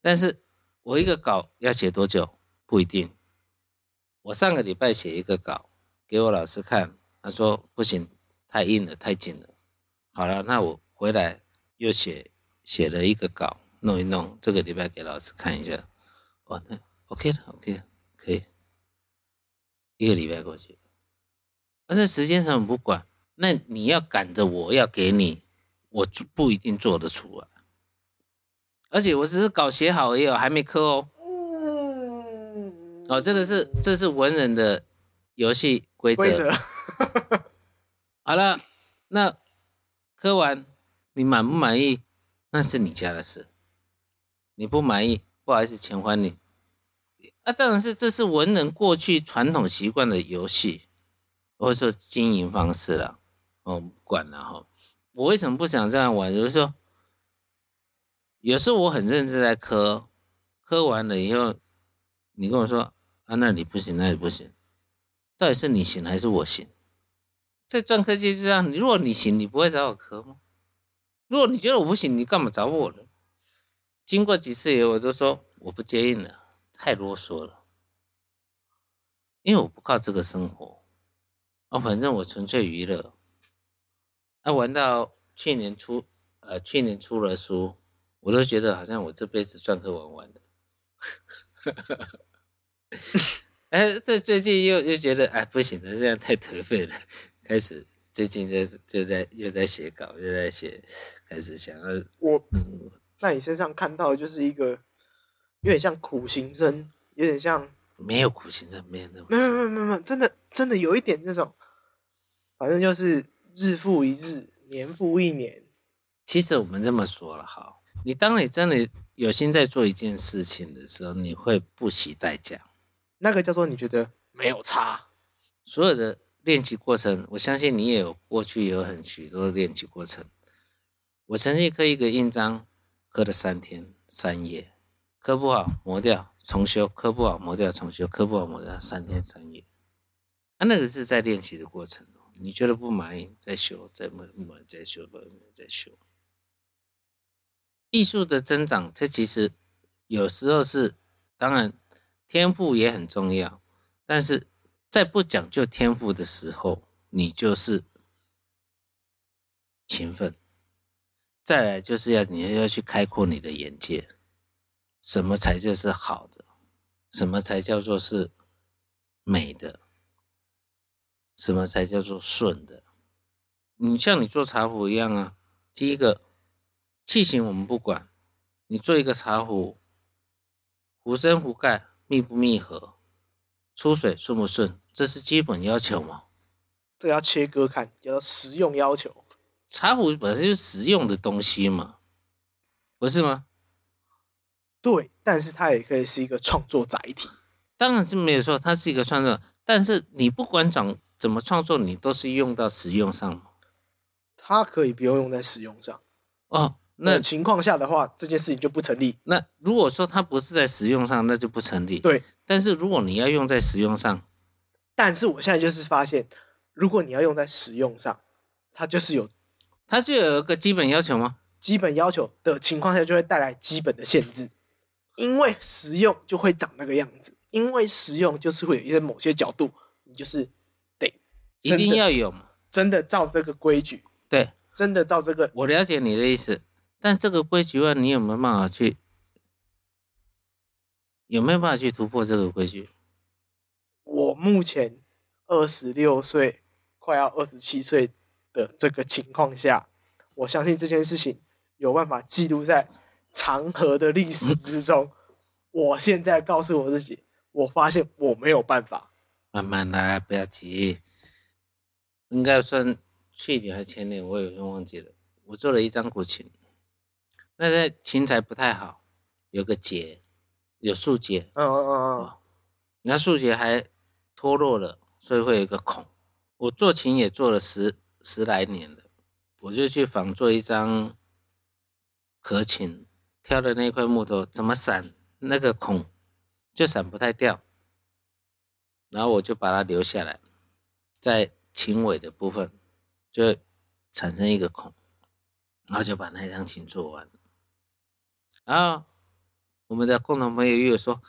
但是我一个稿要写多久不一定。我上个礼拜写一个稿给我老师看，他说不行，太硬了，太紧了。好了，那我回来又写写了一个稿，弄一弄，这个礼拜给老师看一下。哦，那 OK 了，OK 了，可以。一个礼拜过去，但是时间上不管，那你要赶着我要给你，我做不一定做得出来。而且我只是稿写好而已哦，还没刻哦。嗯，哦，这个是这是文人的游戏规则。规则。好了，那刻完你满不满意，那是你家的事。你不满意，不好意思，钱还你。啊，当然是这是文人过去传统习惯的游戏，或者说经营方式了。哦，不管了哈。我为什么不想这样玩？就是说，有时候我很认真在磕，磕完了以后，你跟我说啊，那里不行，那里不行，到底是你行还是我行？在篆刻界就这样，如果你行，你不会找我磕吗？如果你觉得我不行，你干嘛找我呢？经过几次以后，我都说我不接应了，太啰嗦了，因为我不靠这个生活，啊，反正我纯粹娱乐。啊，玩到去年出，呃，去年出了书，我都觉得好像我这辈子篆刻玩完了。哎，这最近又又觉得哎不行了，这样太颓废了。开始最近就就在又在写稿，又在写，开始想要我嗯，在你身上看到的就是一个有点像苦行僧，有点像没有苦行僧，没有那没有。没有没有没有，真的真的有一点那种，反正就是日复一日，年复一年。其实我们这么说了哈，你当你真的有心在做一件事情的时候，你会不惜代价。那个叫做你觉得没有差，所有的练习过程，我相信你也有过去有很许多的练习过程。我曾经刻一个印章，刻了三天三夜，刻不好磨掉重修，刻不好磨掉重修，刻不好磨掉三天三夜。啊，那个是在练习的过程哦。你觉得不满意，再修，再不不满意再修，不满再修。艺术的增长，这其实有时候是，当然天赋也很重要，但是在不讲究天赋的时候，你就是勤奋。再来就是要你要要去开阔你的眼界，什么才叫是好的，什么才叫做是美的，什么才叫做顺的。你像你做茶壶一样啊，第一个器型我们不管，你做一个茶壶，壶身壶盖密不密合，出水顺不顺，这是基本要求嘛。这个要切割看，叫做实用要求。茶壶本身就是实用的东西嘛，不是吗？对，但是它也可以是一个创作载体。当然是没有错，它是一个创作，但是你不管怎怎么创作，你都是用到实用上吗。它可以不用用在实用上。哦，那那情况下的话，这件事情就不成立。那如果说它不是在实用上，那就不成立。对，但是如果你要用在实用上，但是我现在就是发现，如果你要用在实用上，它就是有它就有一个基本要求吗？基本要求的情况下，就会带来基本的限制。因为实用就会长那个样子，因为实用就是会有一些某些角度，你就是得一定要有嘛。真的照这个规矩，对，真的照这个我了解你的意思，但这个规矩外，你有没有办法去？有没有办法去突破这个规矩？我目前二十六岁，快要二十七岁的这个情况下，我相信这件事情有办法记录在长河的历史之中。我现在告诉我自己，我发现我没有办法。慢慢来，不要急，应该算去年还前年，我有点忘记了。我做了一张古琴，那在琴材不太好，有个结，有树结，嗯嗯嗯嗯，那树结还脱落了，所以会有一个孔。我做琴也做了十十来年了，我就去仿做一张壳琴，挑的那块木头怎么散那个孔就散不太掉，然后我就把它留下来，在琴尾的部分就产生一个孔，然后就把那张琴做完。然后我们的共同朋友又说：“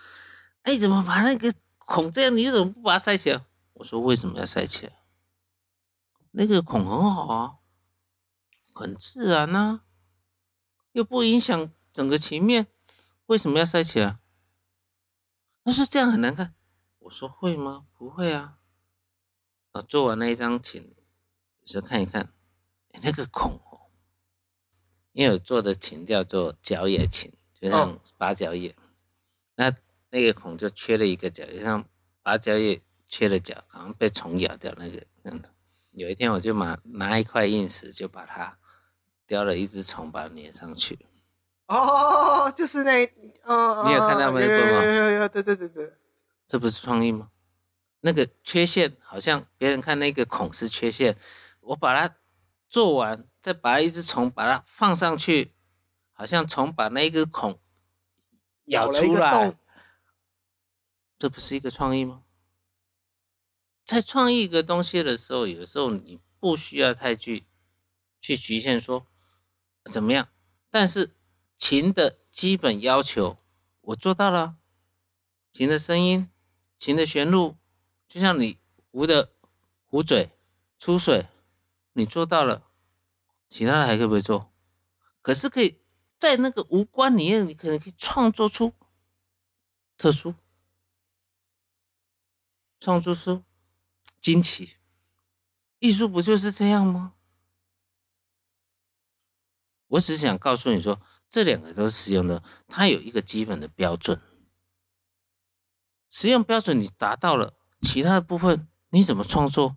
哎，怎么把那个孔这样？你怎么不把它塞起来？”我说：“为什么要塞起来？那个孔很好啊，很自然啊，又不影响整个琴面，为什么要塞起来？”他说：“这样很难看。”我说：“会吗？不会啊。”啊，做完那一张琴，有时候看一看，哎，那个孔哦，因为我做的琴叫做角野琴，就像八角叶，那那个孔就缺了一个角，就像八角叶缺了角，好像被虫咬掉那个。嗯，有一天我就拿拿一块硬石，就把它雕了一只虫，把它粘上去。哦，就是那，嗯，你有看到吗？有有有有，对对对对，这不是创意吗？那个缺陷好像别人看那个孔是缺陷，我把它做完，再把一只虫把它放上去，好像虫把那个孔咬出来，这不是一个创意吗？在创意一个东西的时候，有时候你不需要太去去局限说怎么样，但是琴的基本要求我做到了，琴的声音，琴的弦路。就像你壶的壶嘴出水，你做到了，其他的还可不可以做？可是可以在那个无关里面，你可能可以创作出特殊，创作出惊奇。艺术不就是这样吗？我只想告诉你说，这两个都是实用的，它有一个基本的标准，实用标准你达到了。其他的部分你怎么创作，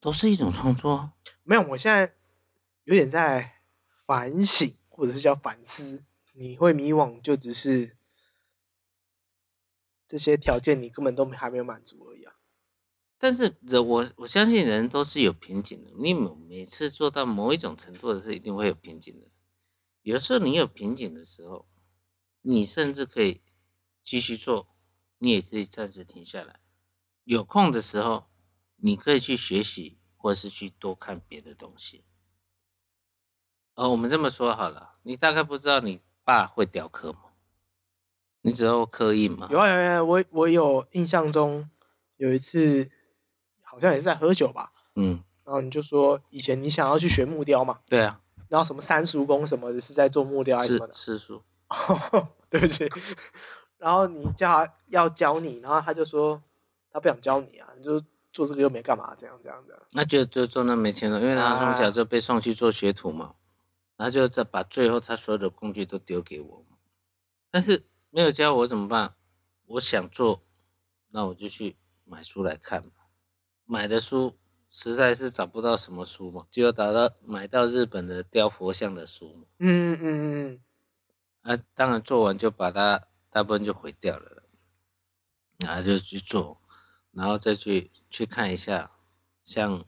都是一种创作。没有，我现在有点在反省，或者是叫反思。你会迷惘，就只是这些条件你根本都还没有满足而已啊。但是人，我我相信人都是有瓶颈的。你每每次做到某一种程度的时候，一定会有瓶颈的。有时候你有瓶颈的时候，你甚至可以继续做。你也可以暂时停下来，有空的时候，你可以去学习，或是去多看别的东西。哦，我们这么说好了，你大概不知道你爸会雕刻吗？你只有刻印吗？有啊有啊，我我有印象中有一次，好像也是在喝酒吧。嗯，然后你就说以前你想要去学木雕嘛？对啊。然后什么三叔公什么的，是在做木雕还是什么的？四叔。对不起。然后你叫他要教你，然后他就说他不想教你啊，你就做这个又没干嘛，这样这样的。那就就做那没钱了，因为他从小就被送去做学徒嘛，然后就再把最后他所有的工具都丢给我，但是没有教我怎么办？我想做，那我就去买书来看嘛。买的书实在是找不到什么书嘛，就要找到买到日本的雕佛像的书。嗯嗯嗯嗯。啊，当然做完就把它。大部分就毁掉了，然后就去做，然后再去去看一下，像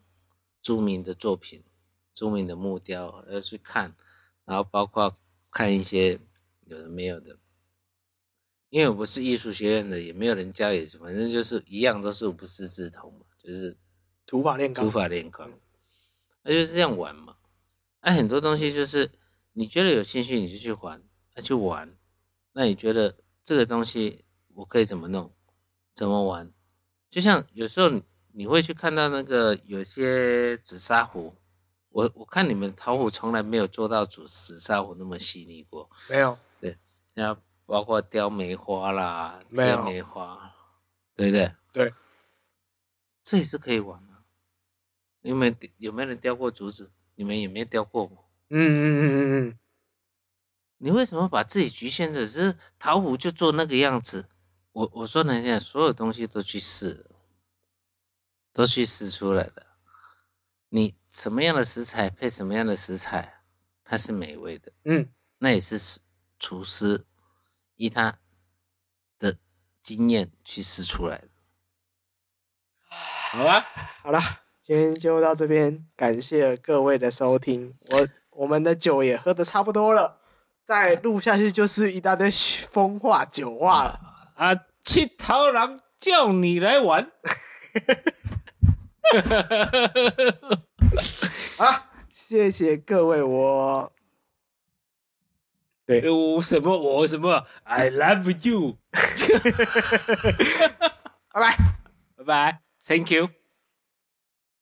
著名的作品、著名的木雕，要去看，然后包括看一些有的没有的，因为我不是艺术学院的，也没有人教，也反正就是一样，都是无师自通嘛，就是土法炼钢，土法炼钢，那就是这样玩嘛。那很多东西就是你觉得有兴趣，你就去玩，那去玩，那你觉得？这个东西我可以怎么弄，怎么玩？就像有时候你你会去看到那个有些紫砂壶，我我看你们陶壶从来没有做到紫紫砂壶那么细腻过，没有。对，然后包括雕梅花啦，雕梅花，对不对？对，这也是可以玩的。有没有有没有人雕过竹子？你们有没有雕过？嗯嗯嗯嗯嗯。你为什么把自己局限着？是陶壶就做那个样子？我我说人家所有东西都去试，都去试出来了。你什么样的食材配什么样的食材，它是美味的。嗯，那也是厨厨师依他的经验去试出来的。好啊，好了，今天就到这边，感谢各位的收听。我我们的酒也喝的差不多了，再录下去就是一大堆风话酒话了。啊，七头狼叫你来玩。啊，谢谢各位，我对我什么我什么，I love you，拜拜。拜拜，Thank you。